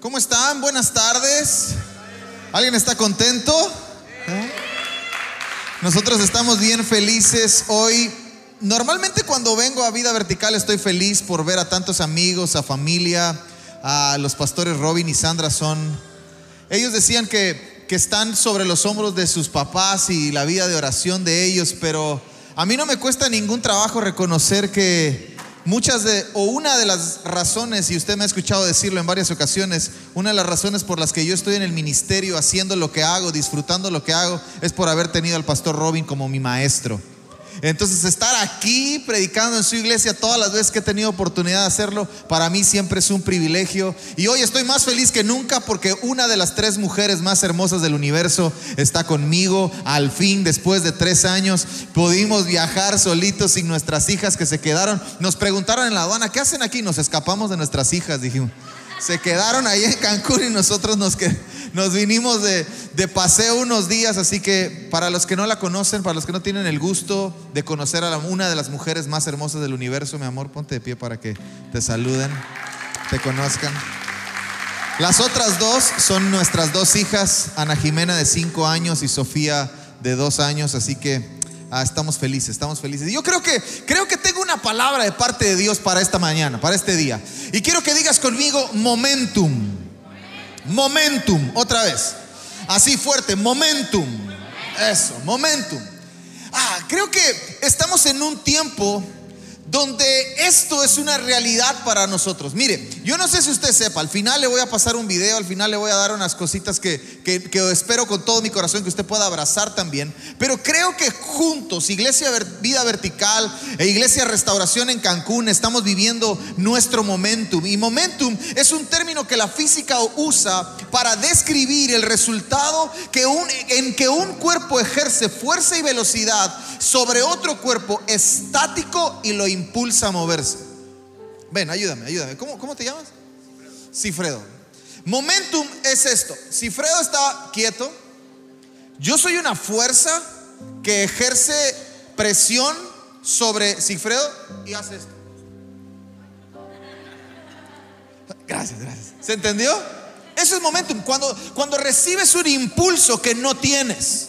¿Cómo están? Buenas tardes. ¿Alguien está contento? ¿Eh? Nosotros estamos bien felices hoy. Normalmente cuando vengo a Vida Vertical estoy feliz por ver a tantos amigos, a familia, a los pastores Robin y Sandra son... Ellos decían que, que están sobre los hombros de sus papás y la vida de oración de ellos, pero a mí no me cuesta ningún trabajo reconocer que muchas de, o una de las razones, y usted me ha escuchado decirlo en varias ocasiones, una de las razones por las que yo estoy en el ministerio haciendo lo que hago, disfrutando lo que hago, es por haber tenido al pastor Robin como mi maestro. Entonces estar aquí predicando en su iglesia todas las veces que he tenido oportunidad de hacerlo, para mí siempre es un privilegio. Y hoy estoy más feliz que nunca porque una de las tres mujeres más hermosas del universo está conmigo. Al fin, después de tres años, pudimos viajar solitos sin nuestras hijas que se quedaron. Nos preguntaron en la aduana, ¿qué hacen aquí? Nos escapamos de nuestras hijas, dijimos. Se quedaron ahí en Cancún y nosotros nos, que, nos vinimos de, de, paseo unos días, así que para los que no la conocen, para los que no tienen el gusto de conocer a una de las mujeres más hermosas del universo, mi amor, ponte de pie para que te saluden, te conozcan. Las otras dos son nuestras dos hijas, Ana Jimena de cinco años y Sofía de dos años, así que Ah, estamos felices, estamos felices. Yo creo que creo que tengo una palabra de parte de Dios para esta mañana, para este día. Y quiero que digas conmigo momentum. Momentum, otra vez. Así fuerte, momentum. Eso, momentum. Ah, creo que estamos en un tiempo donde esto es una realidad para nosotros. Mire, yo no sé si usted sepa, al final le voy a pasar un video, al final le voy a dar unas cositas que, que, espero con todo mi corazón que usted pueda abrazar también, pero creo que juntos, Iglesia Vida Vertical e Iglesia Restauración en Cancún, estamos viviendo nuestro momentum. Y momentum es un término que la física usa para describir el resultado que en que un cuerpo ejerce fuerza y velocidad sobre otro cuerpo estático y lo impulsa a moverse. Ven, ayúdame, ayúdame. ¿Cómo, cómo te llamas? Cifredo. Momentum es esto. Cifredo está quieto. Yo soy una fuerza que ejerce presión sobre Cifredo y hace esto. Gracias, gracias. ¿Se entendió? Eso es momentum. Cuando, cuando recibes un impulso que no tienes.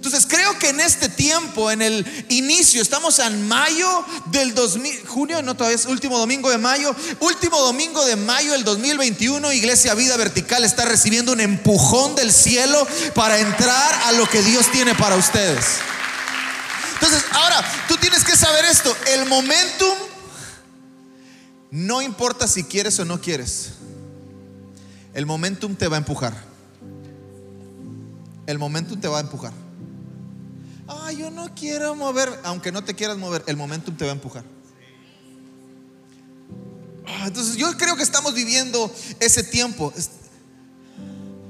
Entonces creo que en este tiempo, en el inicio, estamos en mayo del 2000, junio, no todavía es último domingo de mayo, último domingo de mayo del 2021, Iglesia Vida Vertical está recibiendo un empujón del cielo para entrar a lo que Dios tiene para ustedes. Entonces, ahora, tú tienes que saber esto, el momentum no importa si quieres o no quieres. El momentum te va a empujar. El momentum te va a empujar. Ah, yo no quiero mover. Aunque no te quieras mover, el momentum te va a empujar. Ah, entonces yo creo que estamos viviendo ese tiempo.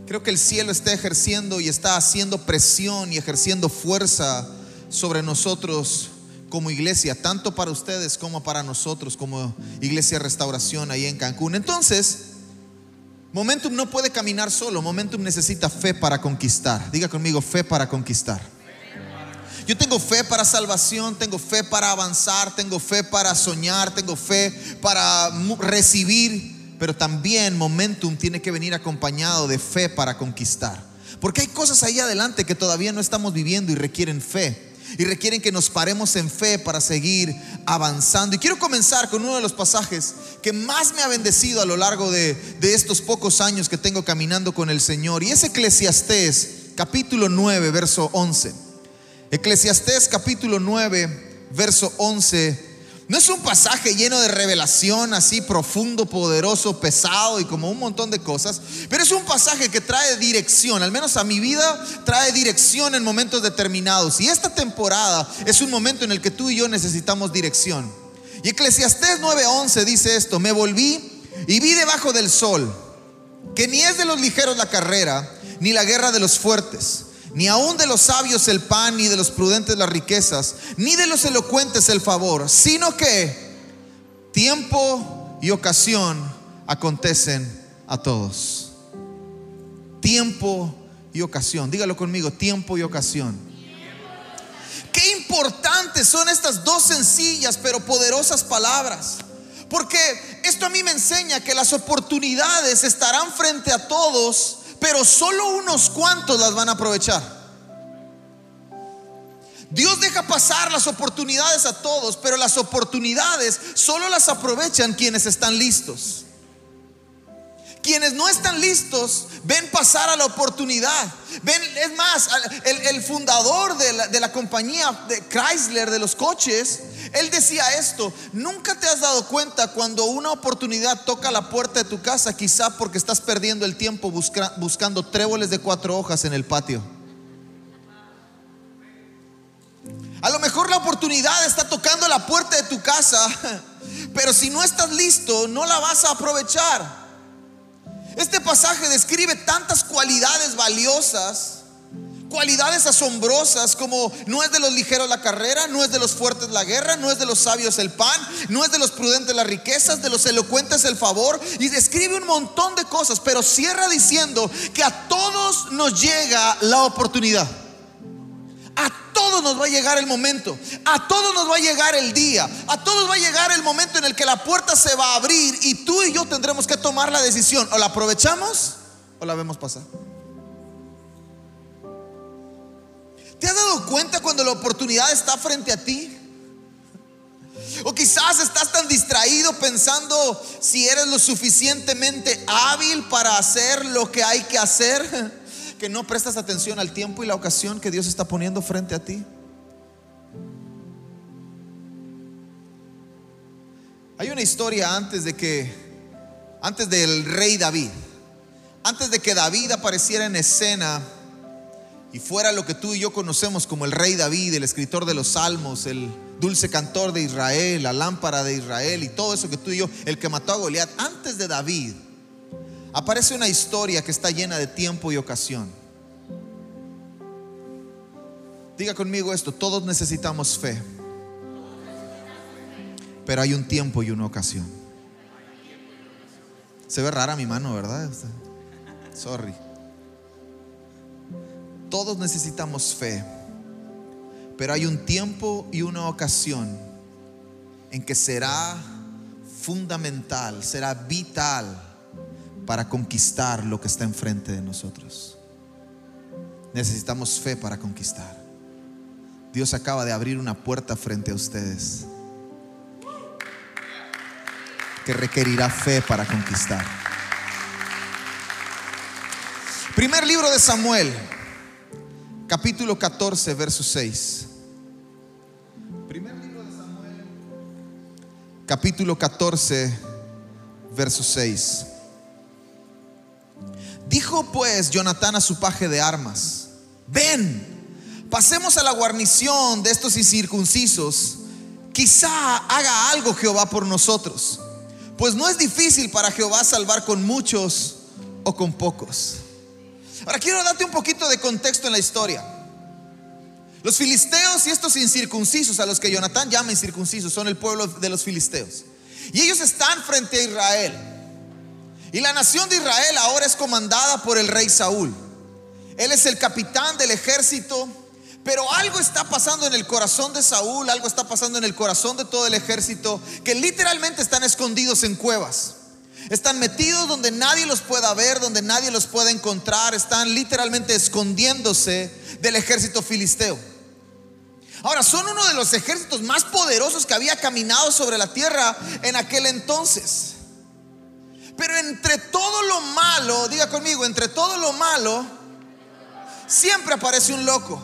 Creo que el cielo está ejerciendo y está haciendo presión y ejerciendo fuerza sobre nosotros como iglesia, tanto para ustedes como para nosotros como iglesia restauración ahí en Cancún. Entonces, Momentum no puede caminar solo, Momentum necesita fe para conquistar. Diga conmigo, fe para conquistar. Yo tengo fe para salvación, tengo fe para avanzar, tengo fe para soñar, tengo fe para recibir, pero también Momentum tiene que venir acompañado de fe para conquistar. Porque hay cosas ahí adelante que todavía no estamos viviendo y requieren fe y requieren que nos paremos en fe para seguir avanzando. Y quiero comenzar con uno de los pasajes que más me ha bendecido a lo largo de, estos pocos años que tengo caminando con el Señor. Y es Eclesiastés capítulo 9, verso 11. Eclesiastés capítulo 9, verso 11 no es un pasaje lleno de revelación así profundo, poderoso, pesado y como un montón de cosas, pero es un pasaje que trae dirección, al menos a mi vida trae dirección en momentos determinados. Y esta temporada es un momento en el que tú y yo necesitamos dirección. Y Eclesiastés 9:11 dice esto, me volví y vi debajo del sol que ni es de los ligeros la carrera, ni la guerra de los fuertes ni aun de los sabios el pan, ni de los prudentes las riquezas, ni de los elocuentes el favor, sino que tiempo y ocasión acontecen a todos. Tiempo y ocasión. Dígalo conmigo, tiempo y ocasión. Qué importantes son estas dos sencillas pero poderosas palabras. Porque esto a mí me enseña que las oportunidades estarán frente a todos, pero solo unos cuantos las van a aprovechar. Dios deja pasar las oportunidades a todos, pero las oportunidades solo las aprovechan quienes están listos. Quienes no están listos ven pasar a la oportunidad. Ven, es más, el, fundador de la, compañía de Chrysler de los coches, él decía esto, nunca te has dado cuenta cuando una oportunidad toca la puerta de tu casa, quizá porque estás perdiendo el tiempo buscando tréboles de cuatro hojas en el patio. A lo mejor la oportunidad está tocando la puerta de tu casa, pero si no estás listo, no la vas a aprovechar. Este pasaje describe tantas cualidades valiosas, cualidades asombrosas como no es de los ligeros la carrera, no es de los fuertes la guerra, no es de los sabios el pan, no es de los prudentes las riquezas, de los elocuentes el favor, y describe un montón de cosas, pero cierra diciendo que a todos nos llega la oportunidad. A todos nos va a llegar el momento, a todos nos va a llegar el día, a todos va a llegar el momento en el que la puerta se va a abrir y tú y yo tendremos que tomar la decisión, o la aprovechamos o la vemos pasar. ¿Te has dado cuenta cuando la oportunidad está frente a ti? O quizás estás tan distraído pensando si eres lo suficientemente hábil para hacer lo que hay que hacer que no prestas atención al tiempo y la ocasión que Dios está poniendo frente a ti. Hay una historia antes de que, antes del rey David, antes de que David apareciera en escena y fuera lo que tú y yo conocemos como el rey David, el escritor de los salmos, el dulce cantor de Israel, la lámpara de Israel y todo eso que tú y yo, el que mató a Goliat, antes de David, aparece una historia que está llena de tiempo y ocasión. Diga conmigo esto, todos necesitamos fe, pero hay un tiempo y una ocasión. Se ve rara mi mano, ¿verdad? Sorry. Todos necesitamos fe, pero hay un tiempo y una ocasión en que será fundamental, será vital para conquistar lo que está enfrente de nosotros. Necesitamos fe para conquistar. Dios acaba de abrir una puerta frente a ustedes que requerirá fe para conquistar. Primer libro de Samuel, capítulo 14, verso 6. Primer libro de Samuel, capítulo 14, verso 6. Dijo pues Jonatán a su paje de armas, ven, pasemos a la guarnición de estos incircuncisos, quizá haga algo Jehová por nosotros, pues no es difícil para Jehová salvar con muchos o con pocos. Ahora quiero darte un poquito de contexto en la historia. Los filisteos y estos incircuncisos, a los que Jonatán llama incircuncisos, son el pueblo de los filisteos. Y ellos están frente a Israel. Y la nación de Israel ahora es comandada por el rey Saúl. Él es el capitán del ejército, pero algo está pasando en el corazón de Saúl, algo está pasando en el corazón de todo el ejército, que literalmente están escondidos en cuevas. Están metidos donde nadie los pueda ver, donde nadie los pueda encontrar, están literalmente escondiéndose del ejército filisteo. Ahora, son uno de los ejércitos más poderosos que había caminado sobre la tierra en aquel entonces. Pero entre todo lo malo, diga conmigo, entre todo lo malo, siempre aparece un loco.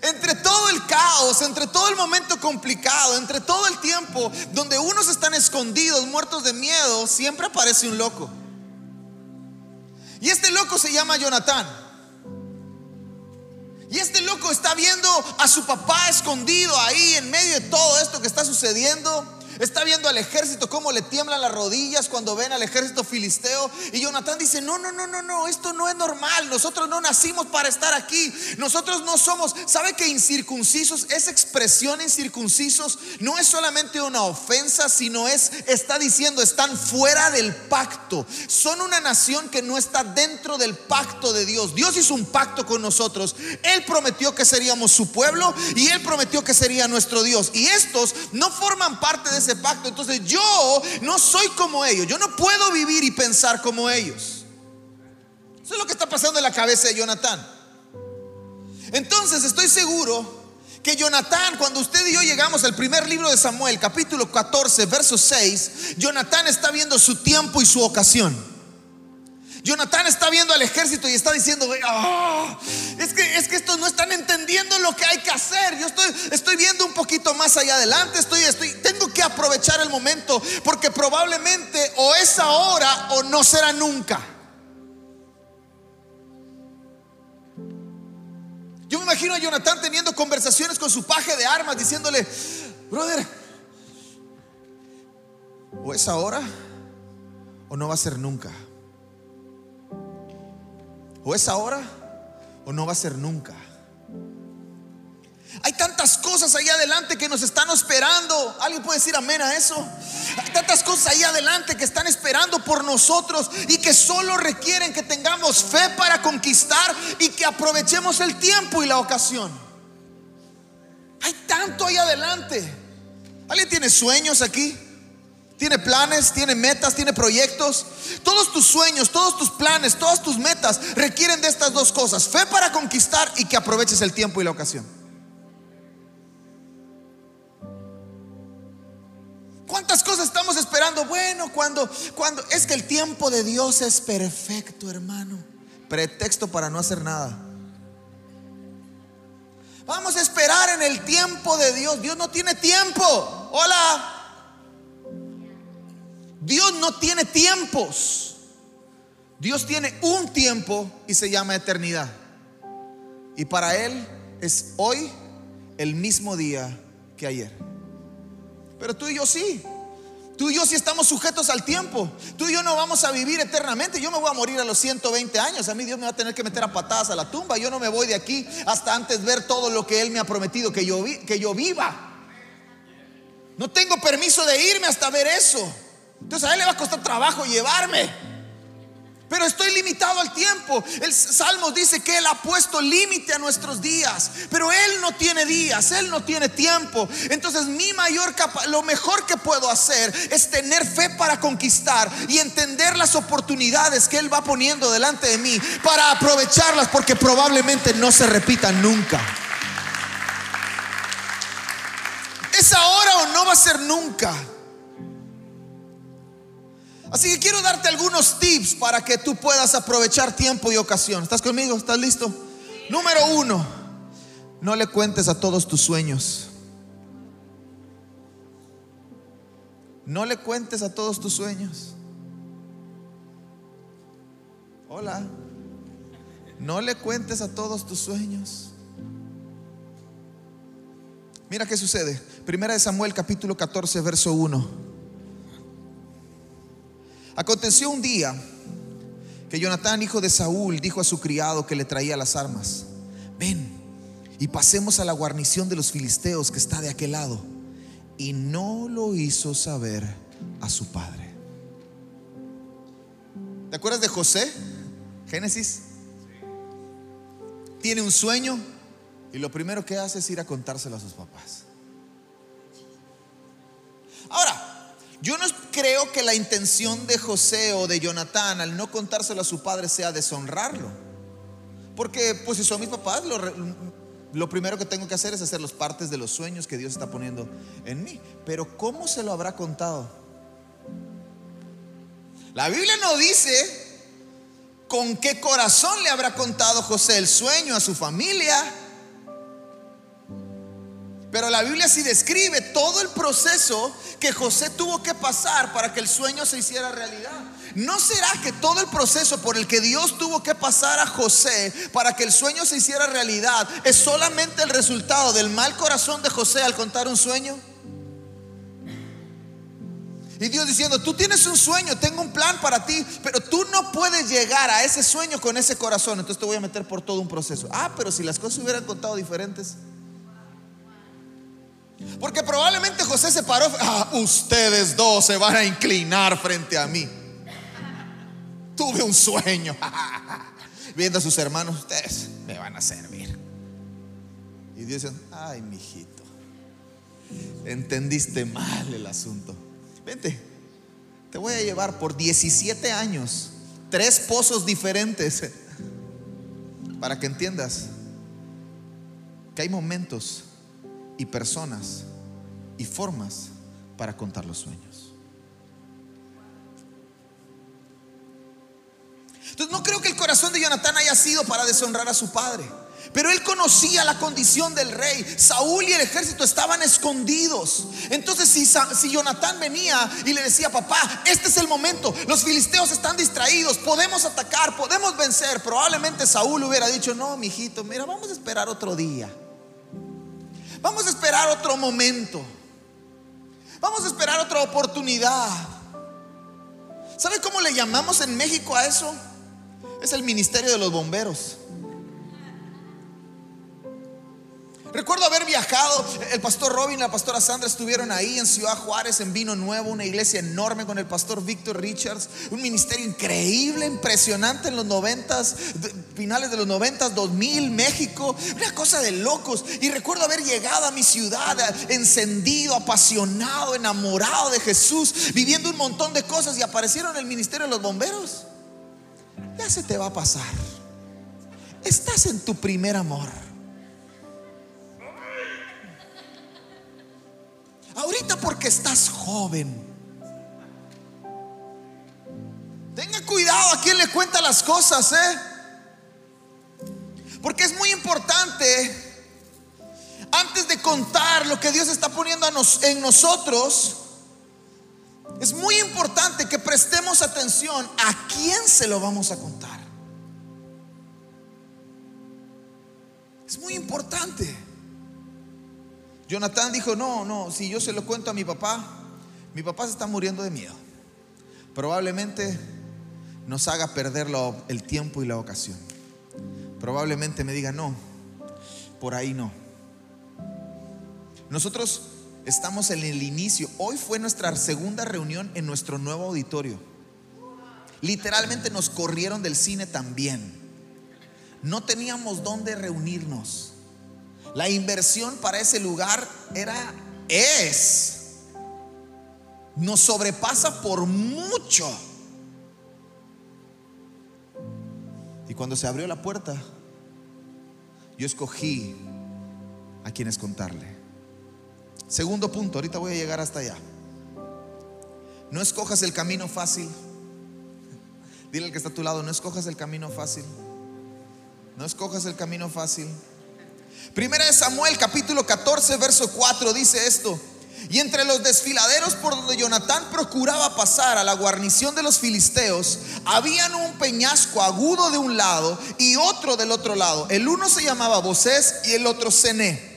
Entre todo el caos, entre todo el momento complicado, entre todo el tiempo donde unos están escondidos, muertos de miedo, siempre aparece un loco. Y este loco se llama Jonatán. Y este loco está viendo a su papá escondido ahí en medio de todo esto que está sucediendo. Está viendo al ejército cómo le tiemblan las rodillas cuando ven al ejército filisteo. Y Jonatán dice, no, no, no, no, no, esto no es normal. Nosotros no nacimos para estar aquí. Nosotros no somos, ¿sabe que incircuncisos, esa expresión incircuncisos no es solamente una ofensa, sino es, está diciendo, están fuera del pacto. Son una nación que no está dentro del pacto de Dios. Dios hizo un pacto con nosotros. Él prometió que seríamos su pueblo y él prometió que sería nuestro Dios. Y estos no forman parte de ese pacto. Entonces yo no soy como ellos. Yo no puedo vivir y pensar como ellos. Eso es lo que está pasando en la cabeza de Jonatán. Entonces estoy seguro que Jonatán, cuando usted y yo llegamos al primer libro de Samuel, capítulo 14, verso 6, Jonatán está viendo su tiempo y su ocasión. Jonatán está viendo al ejército y está diciendo, ah, es, que, es que estos no están entendiendo lo que hay que hacer. Yo estoy, viendo un poquito más allá adelante, estoy, estoy, tengo que aprovechar el momento porque probablemente o es ahora o no será nunca. Yo me imagino a Jonatán teniendo conversaciones con su paje de armas, diciéndole, brother, o es ahora o no va a ser nunca. O es ahora o no va a ser nunca. Hay tantas cosas ahí adelante que nos están esperando. ¿Alguien puede decir amén a eso? Hay tantas cosas ahí adelante que están esperando por nosotros y que solo requieren que tengamos fe para conquistar y que aprovechemos el tiempo y la ocasión. Hay tanto ahí adelante. ¿Alguien tiene sueños aquí? Tiene planes, tiene metas, tiene proyectos. Todos tus sueños, todos tus planes, todas tus metas requieren de estas dos cosas. Fe para conquistar y que aproveches el tiempo y la ocasión. ¿Cuántas cosas estamos esperando? Bueno, cuando, cuando es que el tiempo de Dios es perfecto, hermano. Pretexto para no hacer nada. Vamos a esperar en el tiempo de Dios. Dios no tiene tiempo. Hola. Dios no tiene tiempos. Dios tiene un tiempo y se llama eternidad. Y para Él es hoy el mismo día que ayer. Pero tú y yo sí. Tú y yo sí estamos sujetos al tiempo. Tú y yo no vamos a vivir eternamente. Yo me voy a morir a los 120 años. A mí Dios me va a tener que meter a patadas a la tumba. Yo no me voy de aquí hasta antes ver todo lo que Él me ha prometido que yo, que yo viva. No tengo permiso de irme hasta ver eso. Entonces a él le va a costar trabajo llevarme. Pero estoy limitado al tiempo. El Salmo dice que Él ha puesto límite a nuestros días. Pero Él no tiene días, Él no tiene tiempo. Entonces mi mayor capa lo mejor que puedo hacer es tener fe para conquistar y entender las oportunidades que Él va poniendo delante de mí para aprovecharlas porque probablemente no se repitan nunca. ¿Es ahora o no va a ser nunca? Así que quiero darte algunos tips para que tú puedas aprovechar tiempo y ocasión. ¿Estás conmigo? ¿Estás listo? Número uno, no le cuentes a todos tus sueños. No le cuentes a todos tus sueños. Hola. No le cuentes a todos tus sueños. Mira qué sucede. Primera de Samuel capítulo 14, verso 1. Aconteció un día que Jonatán, hijo de Saúl, dijo a su criado que le traía las armas, ven y pasemos a la guarnición de los filisteos que está de aquel lado. Y no lo hizo saber a su padre. ¿Te acuerdas de José? Génesis. Tiene un sueño y lo primero que hace es ir a contárselo a sus papás. Ahora, yo no creo que la intención de José o de Jonatán al no contárselo a su padre sea deshonrarlo. Porque pues si son mis papás, lo, lo primero que tengo que hacer es hacer los partes de los sueños que Dios está poniendo en mí. Pero ¿cómo se lo habrá contado? La Biblia no dice con qué corazón le habrá contado José el sueño a su familia pero la Biblia sí describe todo el proceso que José tuvo que pasar para que el sueño se hiciera realidad. ¿No será que todo el proceso por el que Dios tuvo que pasar a José para que el sueño se hiciera realidad es solamente el resultado del mal corazón de José al contar un sueño? Y Dios diciendo, tú tienes un sueño, tengo un plan para ti, pero tú no puedes llegar a ese sueño con ese corazón. Entonces te voy a meter por todo un proceso. Ah, pero si las cosas hubieran contado diferentes. Porque probablemente José se paró, ah, ustedes dos se van a inclinar frente a mí. Tuve un sueño. Viendo a sus hermanos, ustedes me van a servir. Y Dios dice, ay, mijito, entendiste mal el asunto. Vente, te voy a llevar por 17 años, tres pozos diferentes, para que entiendas que hay momentos y personas y formas para contar los sueños. Entonces no creo que el corazón de Jonatán haya sido para deshonrar a su padre. Pero él conocía la condición del rey. Saúl y el ejército estaban escondidos. Entonces si, si venía y le decía, papá, este es el momento, los filisteos están distraídos, podemos atacar, podemos vencer, probablemente Saúl hubiera dicho, no, mijito, mira, vamos a esperar otro día. Vamos a esperar otro momento. Vamos a esperar otra oportunidad. ¿Sabe cómo le llamamos en México a eso? Es el ministerio de los bomberos. Recuerdo haber viajado, el pastor Robin y la pastora Sandra estuvieron ahí en Ciudad Juárez, en Vino Nuevo, una iglesia enorme con el pastor Víctor Richards, un ministerio increíble, impresionante en los noventas, finales de los noventas, 2000, México, una cosa de locos. Y recuerdo haber llegado a mi ciudad encendido, apasionado, enamorado de Jesús, viviendo un montón de cosas y aparecieron el ministerio de los bomberos. Ya se te va a pasar. Estás en tu primer amor. Ahorita porque estás joven. Tenga cuidado a quien le cuenta las cosas, ¿eh? Porque es muy importante, antes de contar lo que Dios está poniendo en nosotros, es muy importante que prestemos atención a quién se lo vamos a contar. Es muy importante. Jonathan dijo, no, no, si yo se lo cuento a mi papá, mi papá se está muriendo de miedo. Probablemente nos haga perder el tiempo y la ocasión. Probablemente me diga, no, por ahí no. Nosotros estamos en el inicio. Hoy fue nuestra segunda reunión en nuestro nuevo auditorio. Literalmente nos corrieron del cine también. No teníamos dónde reunirnos. La inversión para ese lugar era, es, nos sobrepasa por mucho. Y cuando se abrió la puerta, yo escogí a quienes contarle. Segundo punto, ahorita voy a llegar hasta allá. No escojas el camino fácil. Dile al que está a tu lado, no escojas el camino fácil. No escojas el camino fácil. Primera de Samuel capítulo 14 verso 4 dice esto. Y entre los desfiladeros por donde Jonatán procuraba pasar a la guarnición de los filisteos, habían un peñasco agudo de un lado y otro del otro lado. El uno se llamaba Bosés y el otro Cené.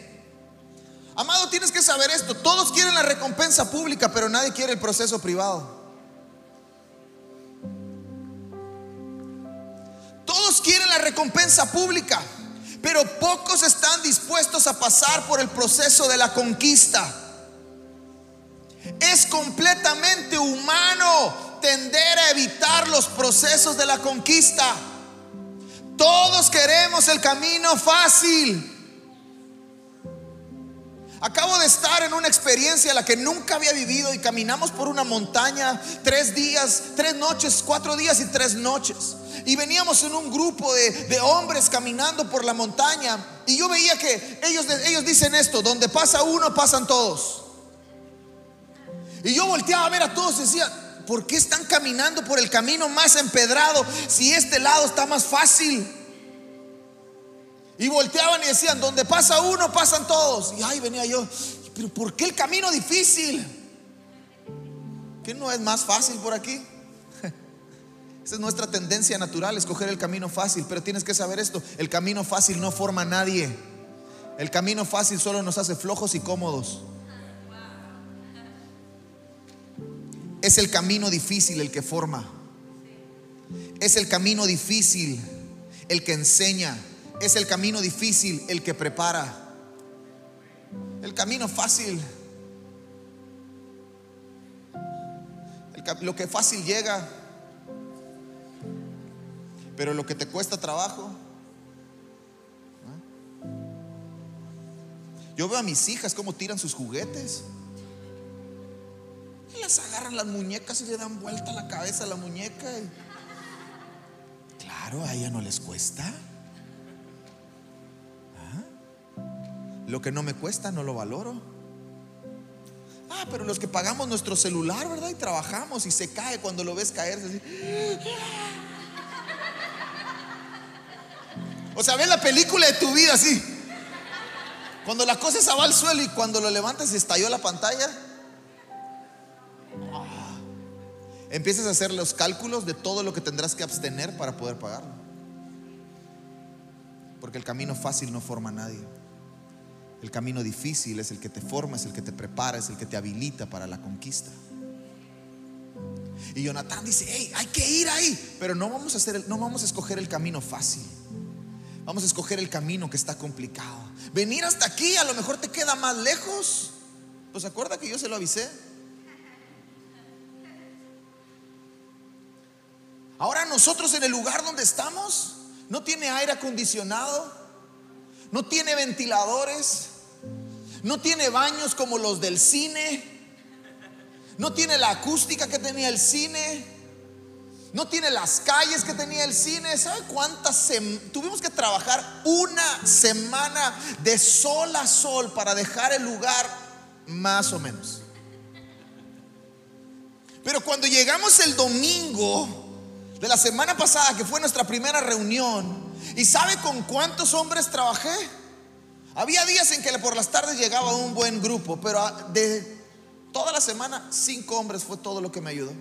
Amado, tienes que saber esto. Todos quieren la recompensa pública, pero nadie quiere el proceso privado. Todos quieren la recompensa pública, pero pocos están dispuestos a pasar por el proceso de la conquista. Es completamente humano tender a evitar los procesos de la conquista. Todos queremos el camino fácil. Acabo de estar en una experiencia la que nunca había vivido y caminamos por una montaña tres días, tres noches, cuatro días y tres noches. Y veníamos en un grupo de, hombres caminando por la montaña y yo veía que ellos, ellos dicen esto, donde pasa uno pasan todos. Y yo volteaba a ver a todos y decía, ¿por qué están caminando por el camino más empedrado si este lado está más fácil? Y volteaban y decían, donde pasa uno, pasan todos. Y ahí venía yo, pero ¿por qué el camino difícil? ¿Que no es más fácil por aquí? Esa es nuestra tendencia natural, escoger el camino fácil. Pero tienes que saber esto, el camino fácil no forma a nadie. El camino fácil solo nos hace flojos y cómodos. Es el camino difícil el que forma. Es el camino difícil el que enseña. Es el camino difícil el que prepara. El camino fácil. lo que fácil llega. Pero lo que te cuesta trabajo. Yo veo a mis hijas cómo tiran sus juguetes. Y las agarran las muñecas y le dan vuelta la cabeza a la muñeca. Claro, a ella no les cuesta. ¿Ah? Lo que no me cuesta no lo valoro. Ah, pero los que pagamos nuestro celular, ¿verdad? Y trabajamos y se cae cuando lo ves caerse así. O sea, ves la película de tu vida así. Cuando la cosa se va al suelo y cuando lo levantas y estalló la pantalla. Empiezas a hacer los cálculos de todo lo que tendrás que abstener para poder pagarlo. Porque el camino fácil no forma a nadie. El camino difícil es el que te forma, es el que te prepara, es el que te habilita para la conquista. Y Jonathan dice, hey, hay que ir ahí, pero no vamos a hacer, no vamos a escoger el camino fácil. Vamos a escoger el camino que está complicado. Venir hasta aquí a lo mejor te queda más lejos. Pues acuerda que yo se lo avisé. Nosotros en el lugar donde estamos no tiene aire acondicionado, no tiene ventiladores, no tiene baños como los del cine, no tiene la acústica que tenía el cine. No tiene las calles que tenía el cine. ¿Sabe cuántas? Tuvimos que trabajar una semana de sol a sol para dejar el lugar más o menos. Pero cuando llegamos el domingo de la semana pasada, que fue nuestra primera reunión, ¿y sabe con cuántos hombres trabajé? Había días en que por las tardes llegaba un buen grupo, pero de toda la semana, cinco hombres fue todo lo que me ayudó.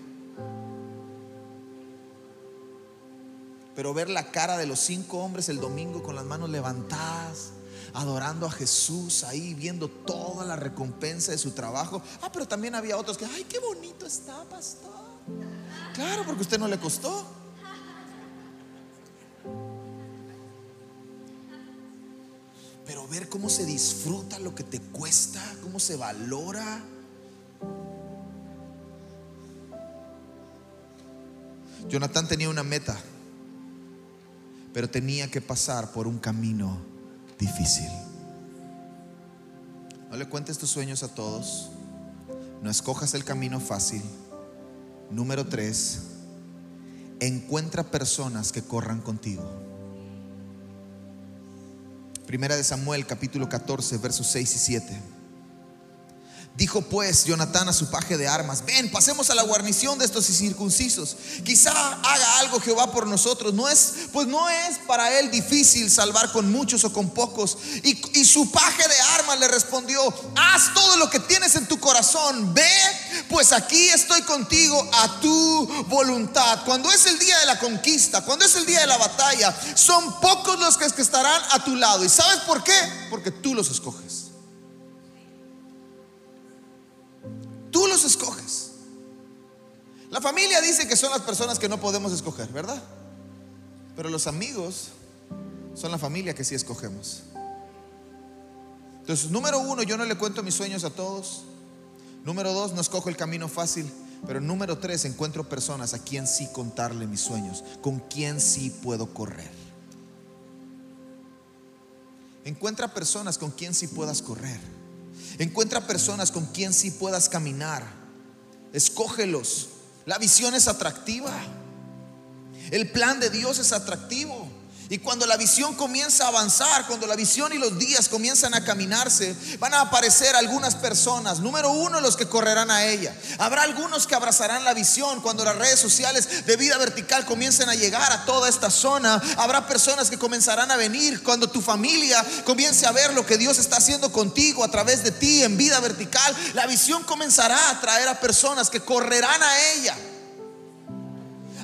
Pero ver la cara de los cinco hombres el domingo con las manos levantadas, adorando a Jesús ahí, viendo toda la recompensa de su trabajo. Ah, pero también había otros que, ay, qué bonito está, pastor. Claro, porque usted no le costó. Pero ver cómo se disfruta lo que te cuesta, cómo se valora. Jonathan tenía una meta pero tenía que pasar por un camino difícil. No le cuentes tus sueños a todos, no escojas el camino fácil. Número tres, encuentra personas que corran contigo. Primera de Samuel capítulo 14 versos 6 y 7. Dijo pues Jonatán a su paje de armas, ven, pasemos a la guarnición de estos incircuncisos. Quizá haga algo Jehová por nosotros. No es, pues no es para él difícil salvar con muchos o con pocos. Y, y su paje de armas le respondió, haz todo lo que tienes en tu corazón. Ve, pues aquí estoy contigo a tu voluntad. Cuando es el día de la conquista, cuando es el día de la batalla, son pocos los que estarán a tu lado. ¿Y sabes por qué? Porque tú los escoges. Tú los escoges. La familia dice que son las personas que no podemos escoger, ¿verdad? Pero los amigos son la familia que sí escogemos. Entonces, número uno, yo no le cuento mis sueños a todos. Número dos, no escojo el camino fácil. Pero número tres, encuentro personas a quien sí contarle mis sueños, con quien sí puedo correr. Encuentra personas con quien sí puedas correr. Encuentra personas con quien sí puedas caminar. Escógelos. La visión es atractiva. El plan de Dios es atractivo. Y cuando la visión comienza a avanzar, cuando la visión y los días comienzan a caminarse, van a aparecer algunas personas. Número uno, los que correrán a ella. Habrá algunos que abrazarán la visión cuando las redes sociales de vida vertical comiencen a llegar a toda esta zona. Habrá personas que comenzarán a venir cuando tu familia comience a ver lo que Dios está haciendo contigo a través de ti en vida vertical. La visión comenzará a atraer a personas que correrán a ella.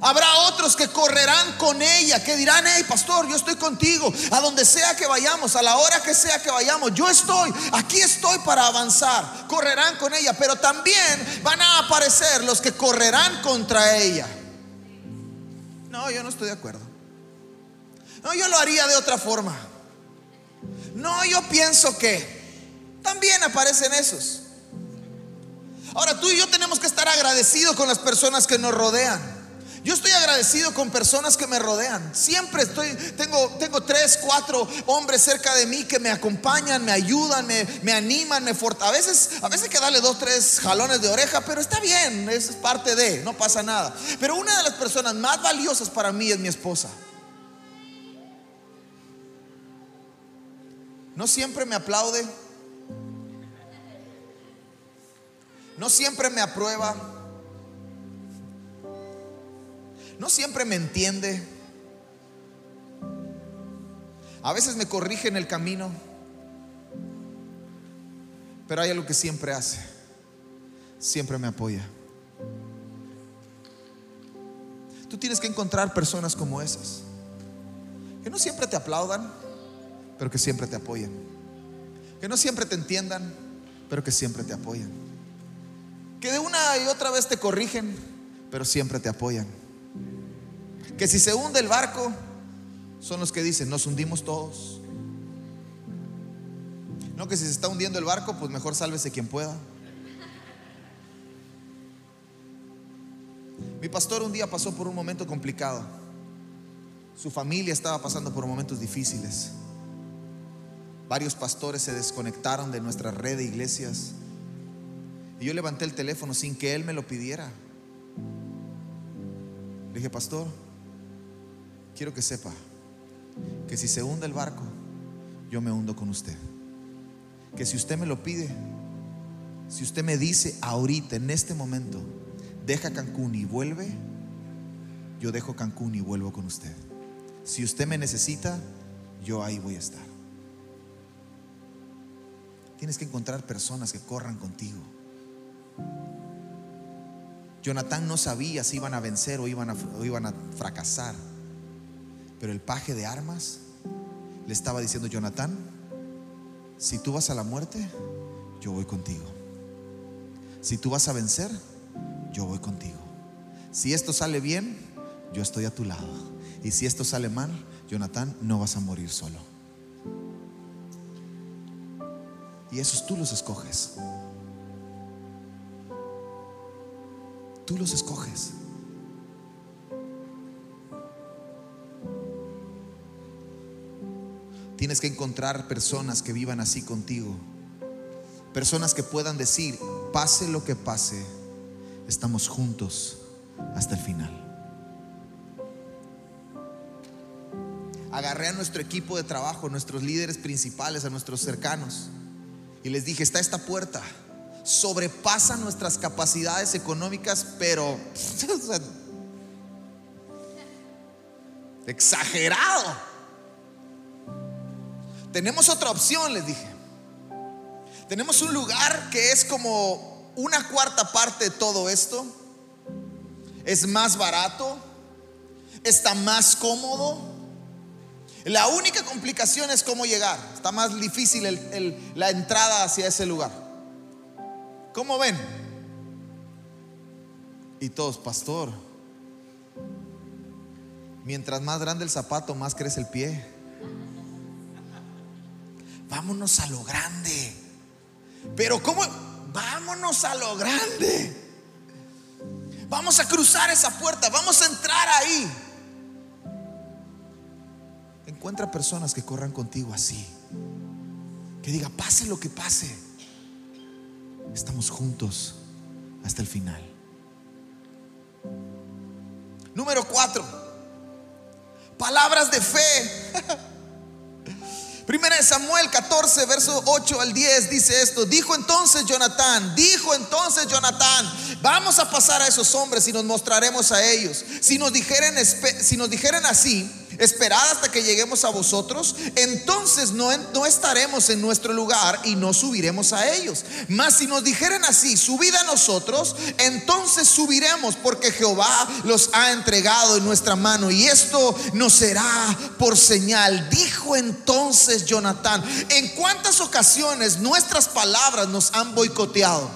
Habrá otros que correrán con ella, que dirán, hey pastor, yo estoy contigo, a donde sea que vayamos, a la hora que sea que vayamos, yo estoy, aquí estoy para avanzar. Correrán con ella, pero también van a aparecer los que correrán contra ella. No, yo no estoy de acuerdo. No, yo lo haría de otra forma. No, yo pienso que también aparecen esos. Ahora tú y yo tenemos que estar agradecidos con las personas que nos rodean. Yo estoy agradecido con personas que me rodean. Siempre estoy, tengo, tengo tres, cuatro hombres cerca de mí que me acompañan, me ayudan, me, animan, me fortalecen. A veces, a veces hay que darle dos, tres jalones de oreja, pero está bien, es parte de, no pasa nada. Pero una de las personas más valiosas para mí es mi esposa. No siempre me aplaude. No siempre me aprueba. No siempre me entiende. A veces me corrige en el camino. Pero hay algo que siempre hace. Siempre me apoya. Tú tienes que encontrar personas como esas. Que no siempre te aplaudan, pero que siempre te apoyen. Que no siempre te entiendan, pero que siempre te apoyan. Que de una y otra vez te corrigen, pero siempre te apoyan. Que si se hunde el barco, son los que dicen, nos hundimos todos. No que si se está hundiendo el barco, pues mejor sálvese quien pueda. Mi pastor un día pasó por un momento complicado. Su familia estaba pasando por momentos difíciles. Varios pastores se desconectaron de nuestra red de iglesias. Y yo levanté el teléfono sin que él me lo pidiera. Le dije, pastor, quiero que sepa que si se hunde el barco, yo me hundo con usted. Que si usted me lo pide, si usted me dice ahorita, en este momento, deja Cancún y vuelve, yo dejo Cancún y vuelvo con usted. Si usted me necesita, yo ahí voy a estar. Tienes que encontrar personas que corran contigo. Jonatán no sabía si iban a vencer o iban a fracasar. Pero el paje de armas le estaba diciendo, Jonatán, si tú vas a la muerte, yo voy contigo. Si tú vas a vencer, yo voy contigo. Si esto sale bien, yo estoy a tu lado. Y si esto sale mal, Jonatán, no vas a morir solo. Y esos tú los escoges. Tú los escoges. Tienes que encontrar personas que vivan así contigo. Personas que puedan decir, pase lo que pase, estamos juntos hasta el final. Agarré a nuestro equipo de trabajo, nuestros líderes principales, a nuestros cercanos, y les dije, está esta puerta, sobrepasa nuestras capacidades económicas, pero exagerado. Tenemos otra opción, les dije. Tenemos un lugar que es como una cuarta parte de todo esto. Es más barato, está más cómodo. La única complicación es cómo llegar. Está más difícil la entrada hacia ese lugar. ¿Cómo ven? Y todos, pastor. Mientras más grande el zapato, más crece el pie vámonos a lo grande. Pero ¿cómo? Vámonos a lo grande. Vamos a cruzar esa puerta, vamos a entrar ahí. Encuentra personas que corran contigo así. Que diga, pase lo que pase. Estamos juntos hasta el final. Número cuatro. Palabras de fe. Primera de Samuel 14, verso 8 al 10 dice esto. Dijo entonces Jonatán, dijo entonces Jonatán, vamos a pasar a esos hombres y nos mostraremos a ellos. Si nos dijeren, si nos dijeren así, Esperad hasta que lleguemos a vosotros, entonces no, no, estaremos en nuestro lugar y no subiremos a ellos. Mas si nos dijeren así, subid a nosotros, entonces subiremos, porque Jehová los ha entregado en nuestra mano y esto nos será por señal. Dijo entonces Jonatán, ¿en cuántas ocasiones nuestras palabras nos han boicoteado?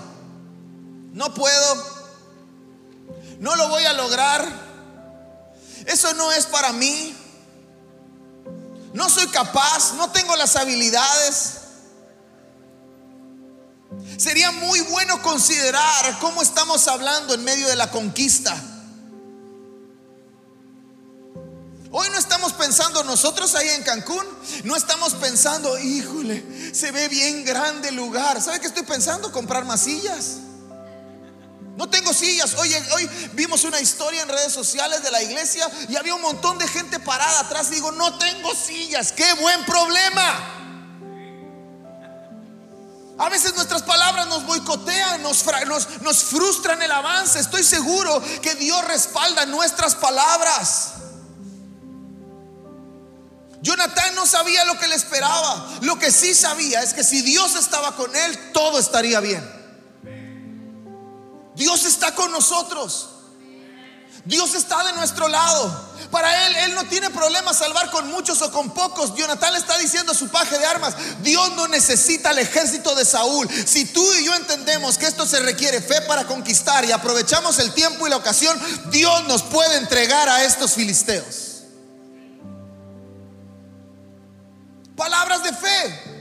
No puedo, no lo voy a lograr. Eso no es para mí no soy capaz, no tengo las habilidades. Sería muy bueno considerar cómo estamos hablando en medio de la conquista. Hoy no estamos pensando nosotros ahí en Cancún, no estamos pensando, híjole, se ve bien grande el lugar. ¿Sabe qué estoy pensando? Comprar más sillas. No tengo sillas. Oye, hoy vimos una historia en redes sociales de la iglesia y había un montón de gente parada atrás. Digo, no tengo sillas. Qué buen problema. A veces nuestras palabras nos boicotean, nos, nos, nos frustran el avance. Estoy seguro que Dios respalda nuestras palabras. Jonathan no sabía lo que le esperaba. Lo que sí sabía es que si Dios estaba con él, todo estaría bien. Dios está con nosotros. Dios está de nuestro lado. Para él, él no tiene problema salvar con muchos o con pocos. Jonathan le está diciendo a su paje de armas, Dios no necesita el ejército de Saúl. Si tú y yo entendemos que esto se requiere fe para conquistar y aprovechamos el tiempo y la ocasión, Dios nos puede entregar a estos filisteos. Palabras de fe.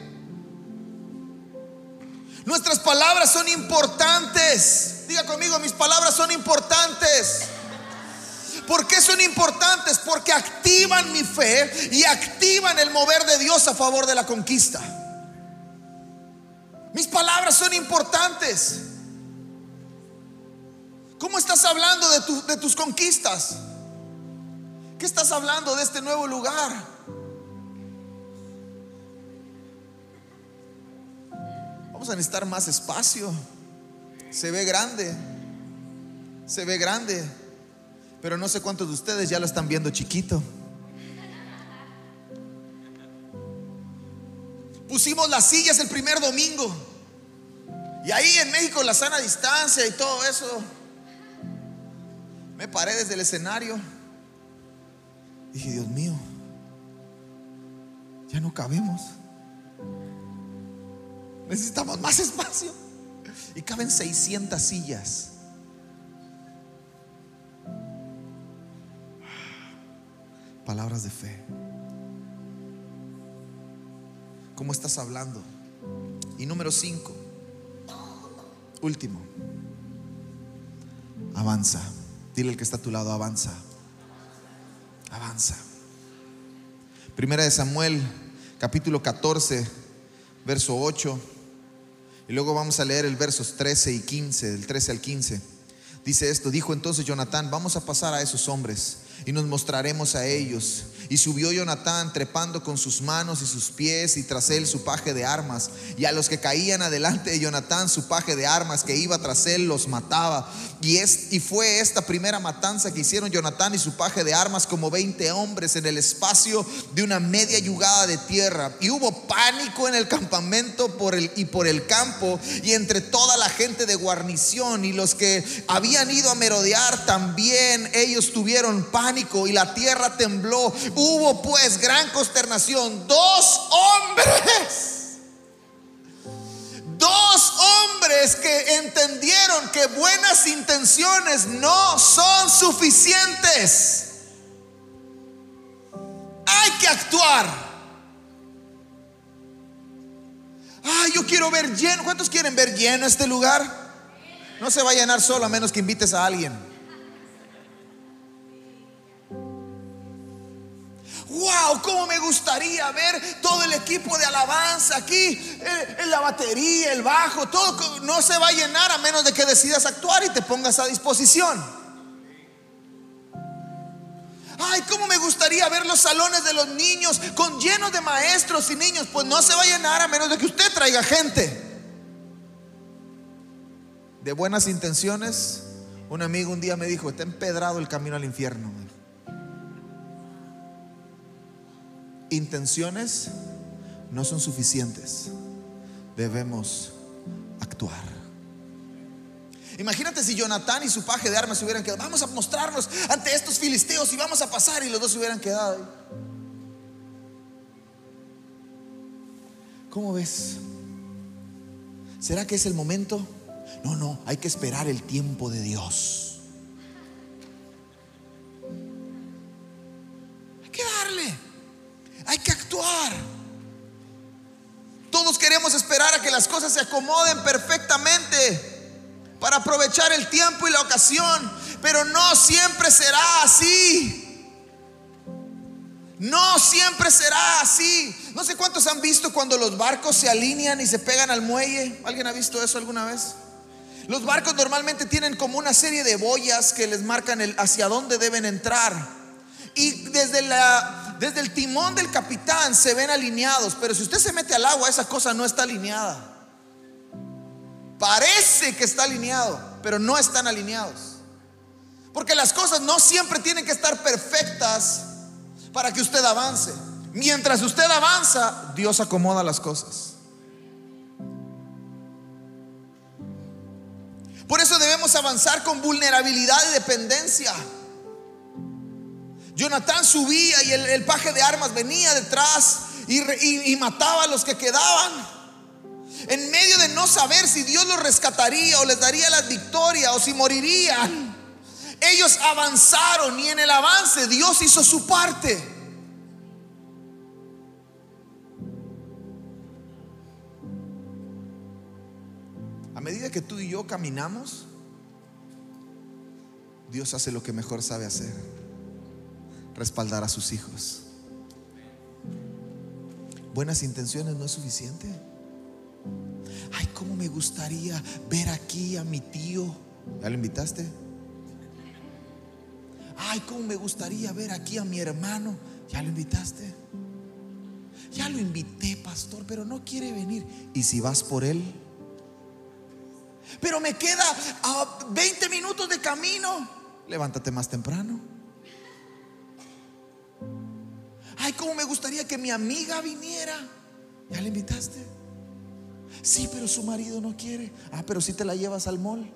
Nuestras palabras son importantes. Diga conmigo, mis palabras son importantes. ¿Por qué son importantes? Porque activan mi fe y activan el mover de Dios a favor de la conquista. Mis palabras son importantes. ¿Cómo estás hablando de, tus conquistas? ¿Qué estás hablando de este nuevo lugar? a necesitar más espacio. Se ve grande. Se ve grande. Pero no sé cuántos de ustedes ya lo están viendo chiquito. Pusimos las sillas el primer domingo. Y ahí en México la sana distancia y todo eso. Me paré desde el escenario. Dije, Dios mío, ya no cabemos. Necesitamos más espacio. Y caben 600 sillas. Palabras de fe. ¿Cómo estás hablando? Y número 5. Último. Avanza. Dile al que está a tu lado, avanza. Avanza. Primera de Samuel, capítulo 14, verso 8. Y luego vamos a leer el versos 13 y 15, del 13 al 15. Dice esto, dijo entonces Jonatán, vamos a pasar a esos hombres y nos mostraremos a ellos. Y subió Jonatán trepando con sus manos y sus pies y tras él su paje de armas. Y a los que caían adelante de Jonatán su paje de armas que iba tras él los mataba. Y, es, y fue esta primera matanza que hicieron Jonatán y su paje de armas como 20 hombres en el espacio de una media yugada de tierra. Y hubo pánico en el campamento por el, y por el campo y entre toda la gente de guarnición y los que habían ido a merodear también ellos tuvieron pánico y la tierra tembló. Hubo pues gran consternación. Dos hombres. Dos hombres que entendieron que buenas intenciones no son suficientes. Hay que actuar. Ay, yo quiero ver lleno. ¿Cuántos quieren ver lleno este lugar? No se va a llenar solo a menos que invites a alguien. Gustaría ver todo el equipo de alabanza aquí, en la batería, el bajo, todo no se va a llenar a menos de que decidas actuar y te pongas a disposición. Ay, cómo me gustaría ver los salones de los niños con llenos de maestros y niños. Pues no se va a llenar a menos de que usted traiga gente. De buenas intenciones, un amigo un día me dijo, está empedrado el camino al infierno. Intenciones no son suficientes. Debemos actuar. Imagínate si Jonatán y su paje de armas se hubieran quedado. Vamos a mostrarnos ante estos filisteos y vamos a pasar y los dos se hubieran quedado. ¿Cómo ves? ¿Será que es el momento? No, no, hay que esperar el tiempo de Dios. Hay que actuar. Todos queremos esperar a que las cosas se acomoden perfectamente para aprovechar el tiempo y la ocasión, pero no siempre será así. No siempre será así. No sé cuántos han visto cuando los barcos se alinean y se pegan al muelle. ¿Alguien ha visto eso alguna vez? Los barcos normalmente tienen como una serie de boyas que les marcan hacia dónde deben entrar. Y desde, la, desde el timón del capitán se ven alineados, pero si usted se mete al agua, esa cosa no está alineada. Parece que está alineado, pero no están alineados. Porque las cosas no siempre tienen que estar perfectas para que usted avance. Mientras usted avanza, Dios acomoda las cosas. Por eso debemos avanzar con vulnerabilidad y dependencia. Jonatán subía y el, paje de armas venía detrás y, y mataba a los que quedaban. En medio de no saber si Dios los rescataría o les daría la victoria o si morirían. Ellos avanzaron y en el avance Dios hizo su parte. A medida que tú y yo caminamos, Dios hace lo que mejor sabe hacer, respaldar a sus hijos. Buenas intenciones no es suficiente. Ay, cómo me gustaría ver aquí a mi tío. ¿Ya lo invitaste? Ay, cómo me gustaría ver aquí a mi hermano. ¿Ya lo invitaste? Ya lo invité, pastor, pero no quiere venir. ¿Y si vas por él? Pero me queda a 20 minutos de camino. Levántate más temprano. Ay, cómo me gustaría que mi amiga viniera. ¿Ya la invitaste? Sí, pero su marido no quiere. Ah, pero si te la llevas al mall.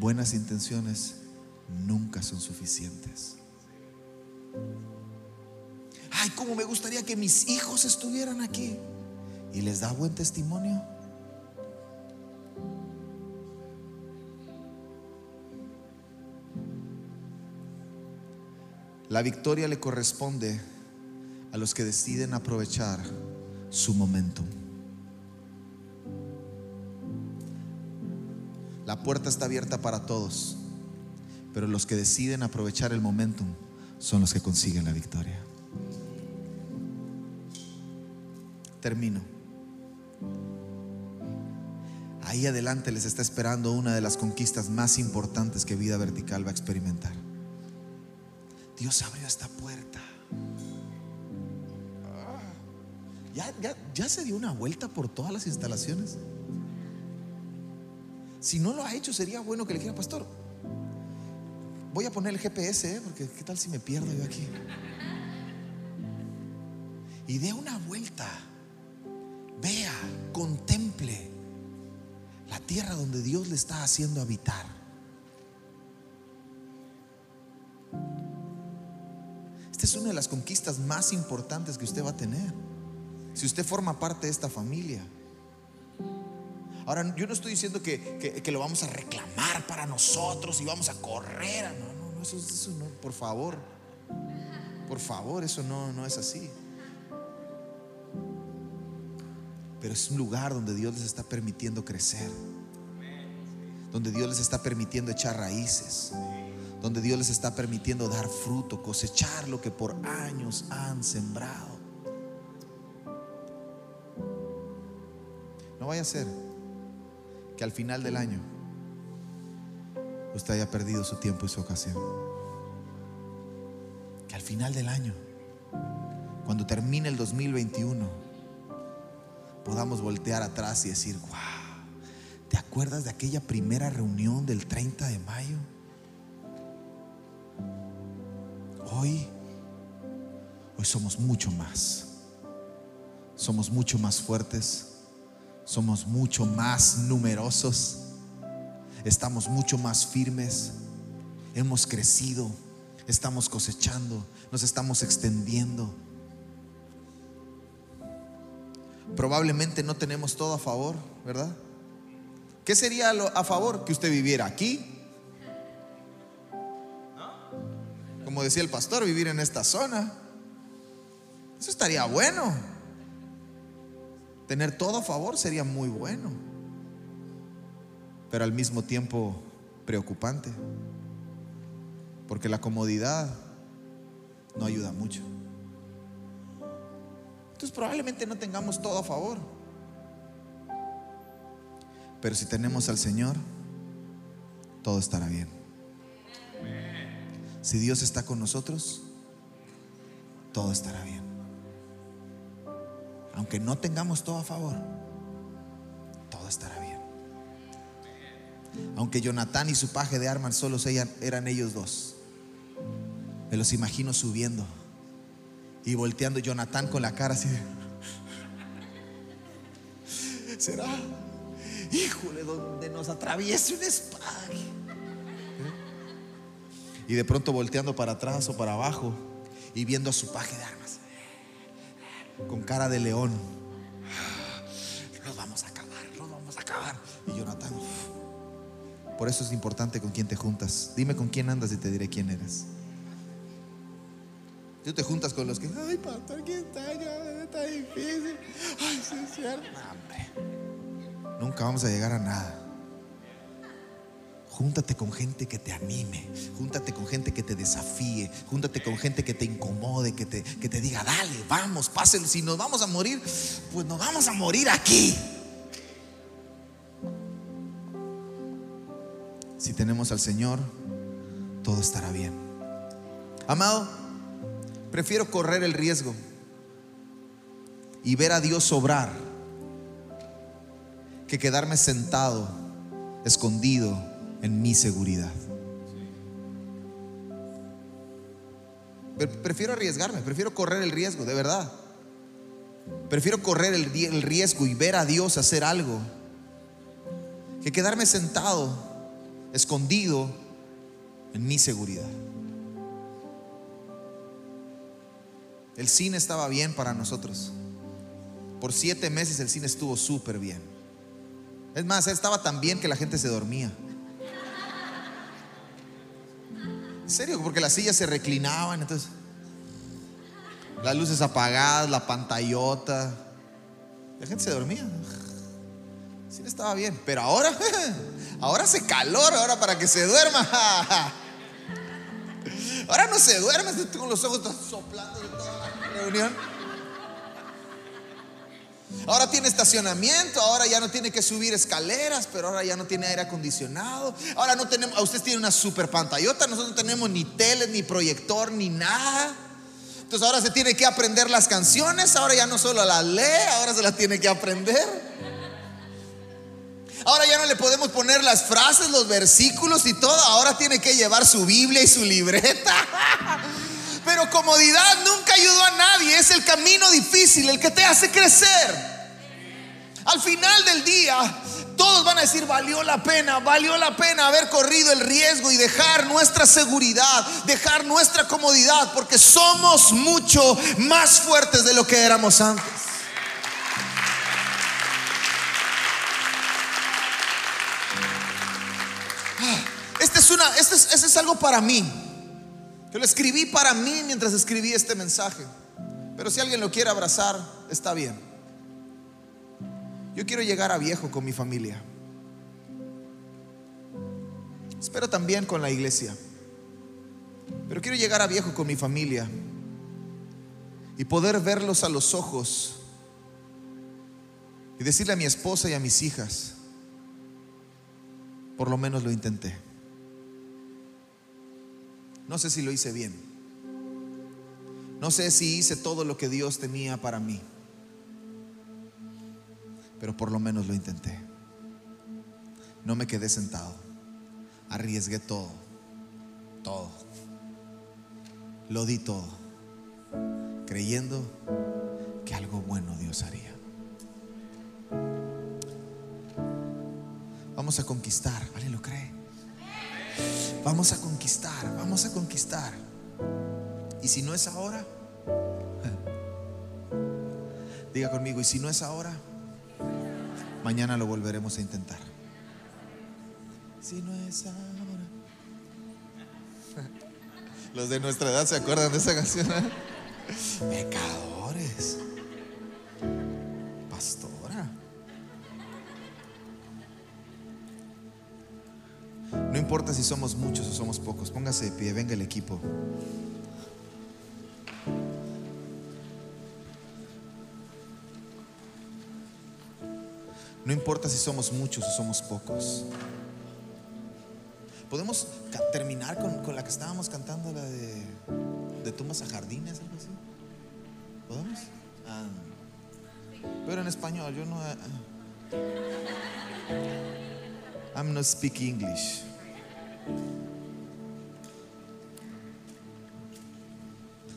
buenas intenciones nunca son suficientes. Ay, cómo me gustaría que mis hijos estuvieran aquí. Y les da buen testimonio. La victoria le corresponde a los que deciden aprovechar su momento. La puerta está abierta para todos, pero los que deciden aprovechar el momentum son los que consiguen la victoria. Termino. Ahí adelante les está esperando una de las conquistas más importantes que vida vertical va a experimentar. Dios abrió esta puerta. ¿Ya, ya se dio una vuelta por todas las instalaciones? Si no lo ha hecho, sería bueno que le dijera, pastor, voy a poner el GPS, ¿eh? porque qué tal si me pierdo yo aquí. Y dé una vuelta, vea, contemple la tierra donde Dios le está haciendo habitar. Es una de las conquistas más importantes que usted va a tener. Si usted forma parte de esta familia. Ahora, yo no estoy diciendo que, lo vamos a reclamar para nosotros y vamos a correr. No, no, no, eso, eso no, por favor. Por favor, eso no, no es así. Pero es un lugar donde Dios les está permitiendo crecer. Donde Dios les está permitiendo echar raíces. Donde Dios les está permitiendo dar fruto, cosechar lo que por años han sembrado. No vaya a ser que al final del año usted haya perdido su tiempo y su ocasión. Que al final del año, cuando termine el 2021, podamos voltear atrás y decir, wow, ¿te acuerdas de aquella primera reunión del 30 de mayo? Hoy, hoy somos mucho más. Somos mucho más fuertes. Somos mucho más numerosos. Estamos mucho más firmes. Hemos crecido. Estamos cosechando. Nos estamos extendiendo. Probablemente no tenemos todo a favor, ¿verdad? ¿Qué sería a favor? Que usted viviera aquí. Como decía el pastor, vivir en esta zona. Eso estaría bueno. Tener todo a favor sería muy bueno. Pero al mismo tiempo preocupante. Porque la comodidad no ayuda mucho. Entonces probablemente no tengamos todo a favor. Pero si tenemos al Señor, todo estará bien. Si Dios está con nosotros, todo estará bien. Aunque no tengamos todo a favor, todo estará bien. Aunque Jonatán y su paje de armas solo eran ellos dos. Me los imagino subiendo y volteando Jonatán con la cara así de... ¿Será? híjole, donde nos atraviese un espada. Y de pronto volteando para atrás o para abajo y viendo a su paje de armas con cara de león. Nos vamos a acabar, nos vamos a acabar. Y Jonathan, por eso es importante con quién te juntas. Dime con quién andas y te diré quién eres. Tú te juntas con los que, ay, pastor, ¿quién está? está difícil. Ay, sí, es cierto nunca vamos a llegar a nada. Júntate con gente que te anime, júntate con gente que te desafíe, júntate con gente que te incomode, que te, que te diga, dale, vamos, pásenlo. Si nos vamos a morir, pues nos vamos a morir aquí. Si tenemos al Señor, todo estará bien. Amado, prefiero correr el riesgo y ver a Dios obrar que quedarme sentado, escondido en mi seguridad. Prefiero arriesgarme, prefiero correr el riesgo, de verdad. Prefiero correr el, riesgo y ver a Dios hacer algo que quedarme sentado, escondido en mi seguridad. El cine estaba bien para nosotros. Por siete meses el cine estuvo súper bien. Es más, estaba tan bien que la gente se dormía. En serio, porque las sillas se reclinaban, entonces las luces apagadas, la pantallota. La gente se dormía. Sí estaba bien, pero ahora ahora hace calor, ahora para que se duerma. Ahora no se duerme, con los ojos soplando de toda la reunión. Ahora tiene estacionamiento, ahora ya no tiene que subir escaleras, pero ahora ya no tiene aire acondicionado. Ahora no tenemos, usted tiene una super pantallota, nosotros no tenemos ni tele, ni proyector, ni nada. Entonces ahora se tiene que aprender las canciones, ahora ya no solo las lee, ahora se las tiene que aprender. Ahora ya no le podemos poner las frases, los versículos y todo, ahora tiene que llevar su Biblia y su libreta. Pero comodidad nunca ayudó a el camino difícil el que te hace crecer. Al final del día, todos van a decir, valió la pena, valió la pena haber corrido el riesgo y dejar nuestra seguridad, dejar nuestra comodidad, porque somos mucho más fuertes de lo que éramos antes. Ah, este es, una, este es, este es algo para mí. Yo lo escribí para mí mientras escribí este mensaje. Pero si alguien lo quiere abrazar, está bien. Yo quiero llegar a viejo con mi familia. Espero también con la iglesia. Pero quiero llegar a viejo con mi familia y poder verlos a los ojos y decirle a mi esposa y a mis hijas, por lo menos lo intenté. No sé si lo hice bien. No sé si hice todo lo que Dios tenía para mí. Pero por lo menos lo intenté. No me quedé sentado. Arriesgué todo. Todo. lo di todo, creyendo que algo bueno Dios haría. Vamos a conquistar, ¿vale? ¿Lo cree? Vamos a conquistar, vamos a conquistar. Y si no es ahora, diga conmigo, y si no es ahora, mañana lo volveremos a intentar. Si no es ahora. Los de nuestra edad se acuerdan de esa canción. Pecadores. Pastora. No importa si somos muchos o somos pocos. Póngase de pie, venga el equipo. No importa si somos muchos o somos pocos. Podemos terminar con, la que estábamos cantando, la de, de tumbas a jardines, algo así. ¿Podemos? Ah. Pero en español, yo no. Ah. I'm not speaking English.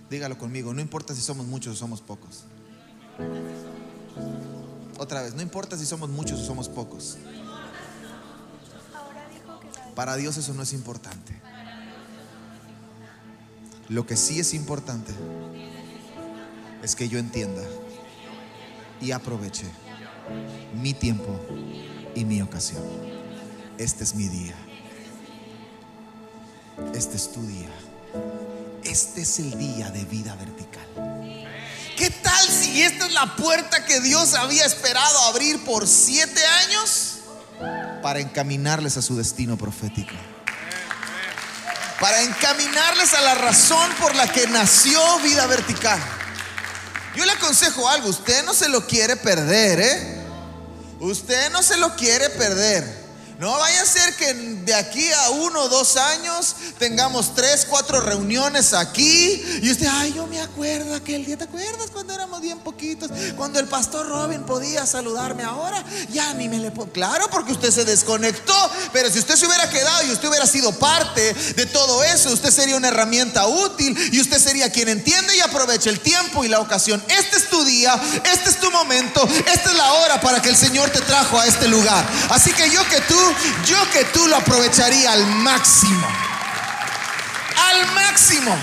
Dígalo conmigo, no importa si somos muchos o somos pocos. Otra vez, no importa si somos muchos o somos pocos. Para Dios eso no es importante. Lo que sí es importante es que yo entienda y aproveche mi tiempo y mi ocasión. Este es mi día. Este es tu día. Este es el día de vida vertical. ¿Qué tal si esta es la puerta que Dios había esperado abrir por siete años para encaminarles a su destino profético? Para encaminarles a la razón por la que nació vida vertical. Yo le aconsejo algo, usted no se lo quiere perder, ¿eh? Usted no se lo quiere perder. No vaya a ser que de aquí a uno o dos años tengamos tres, cuatro reuniones aquí y usted, ay, yo me acuerdo aquel día, ¿te acuerdas cuando éramos bien poquitos? Cuando el pastor Robin podía saludarme ahora, ya ni me le. Claro, porque usted se desconectó, pero si usted se hubiera quedado y usted hubiera sido parte de todo eso, usted sería una herramienta útil y usted sería quien entiende y aprovecha el tiempo y la ocasión. Este es tu día, este es tu momento, esta es la hora para que el Señor te trajo a este lugar. Así que yo que tú yo que tú lo aprovecharía al máximo. Al máximo.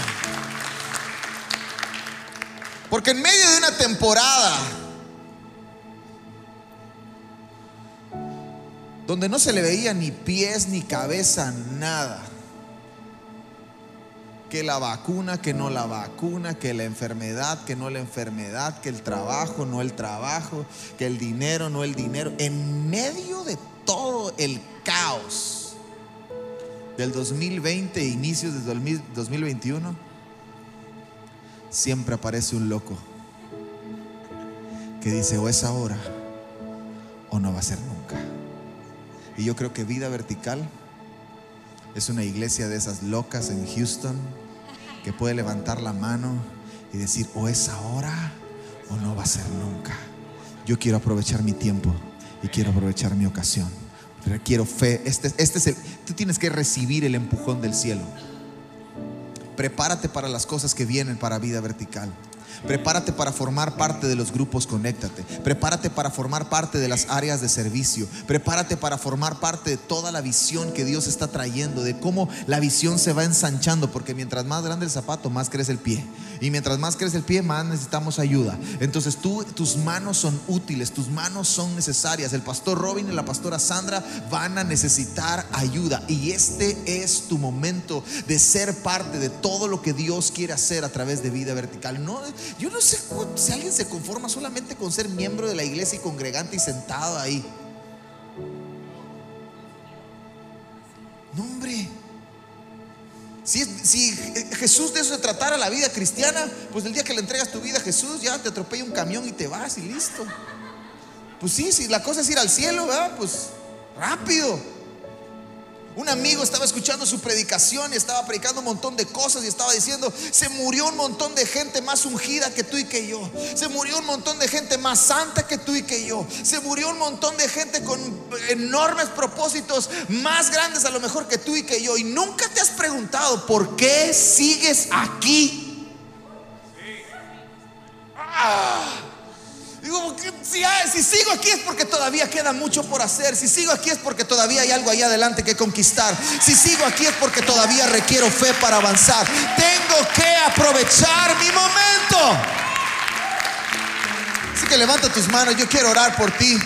Porque en medio de una temporada donde no se le veía ni pies ni cabeza, nada. Que la vacuna, que no la vacuna, que la enfermedad, que no la enfermedad, que el trabajo, no el trabajo, que el dinero, no el dinero. En medio de todo el caos del 2020 e inicios del 2021, siempre aparece un loco que dice o es ahora o no va a ser nunca. Y yo creo que Vida Vertical es una iglesia de esas locas en Houston que puede levantar la mano y decir o es ahora o no va a ser nunca. Yo quiero aprovechar mi tiempo y quiero aprovechar mi ocasión. Requiero fe. Este, este es el, tú tienes que recibir el empujón del cielo. Prepárate para las cosas que vienen para vida vertical. Prepárate para formar parte de los grupos Conéctate. Prepárate para formar parte de las áreas de servicio. Prepárate para formar parte de toda la visión que Dios está trayendo, de cómo la visión se va ensanchando, porque mientras más grande el zapato, más crece el pie. Y mientras más crece el pie, más necesitamos ayuda. Entonces tú, tus manos son útiles, tus manos son necesarias. El pastor Robin y la pastora Sandra van a necesitar ayuda. Y este es tu momento de ser parte de todo lo que Dios quiere hacer a través de vida vertical. No, yo no sé si alguien se conforma solamente con ser miembro de la iglesia y congregante y sentado ahí. No, hombre. Si, Jesús de eso se tratara la vida cristiana, pues el día que le entregas tu vida a Jesús, ya te atropella un camión y te vas y listo. Pues sí, si la cosa es ir al cielo, ¿verdad? Pues rápido. Un amigo estaba escuchando su predicación y estaba predicando un montón de cosas y estaba diciendo, se murió un montón de gente más ungida que tú y que yo. Se murió un montón de gente más santa que tú y que yo. Se murió un montón de gente con enormes propósitos más grandes a lo mejor que tú y que yo. Y nunca te has preguntado por qué sigues aquí. Ah. Si, si, sigo aquí es porque todavía queda mucho por hacer. Si sigo aquí es porque todavía hay algo ahí adelante que conquistar. Si sigo aquí es porque todavía requiero fe para avanzar. Tengo que aprovechar mi momento. Así que levanta tus manos. Yo quiero orar por ti.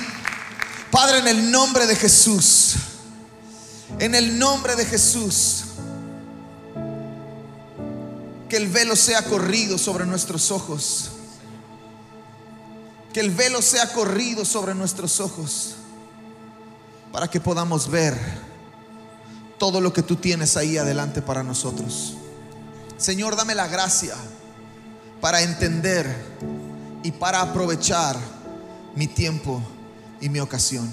Padre, en el nombre de Jesús. En el nombre de Jesús. Que el velo sea corrido sobre nuestros ojos que el velo sea corrido sobre nuestros ojos para que podamos ver todo lo que tú tienes ahí adelante para nosotros. Señor, dame la gracia para entender y para aprovechar mi tiempo y mi ocasión.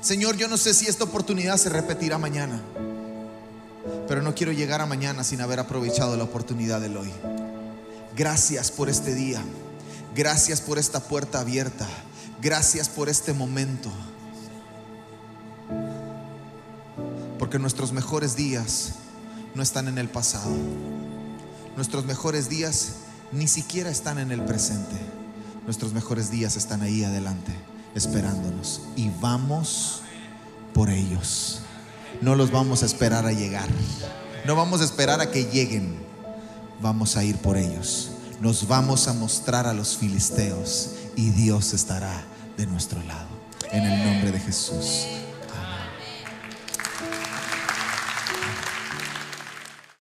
Señor, yo no sé si esta oportunidad se repetirá mañana, pero no quiero llegar a mañana sin haber aprovechado la oportunidad del hoy. Gracias por este día. Gracias por esta puerta abierta. Gracias por este momento. Porque nuestros mejores días no están en el pasado. Nuestros mejores días ni siquiera están en el presente. Nuestros mejores días están ahí adelante, esperándonos. Y vamos por ellos. No los vamos a esperar a llegar. No vamos a esperar a que lleguen. Vamos a ir por ellos nos vamos a mostrar a los filisteos y Dios estará de nuestro lado. En el nombre de Jesús.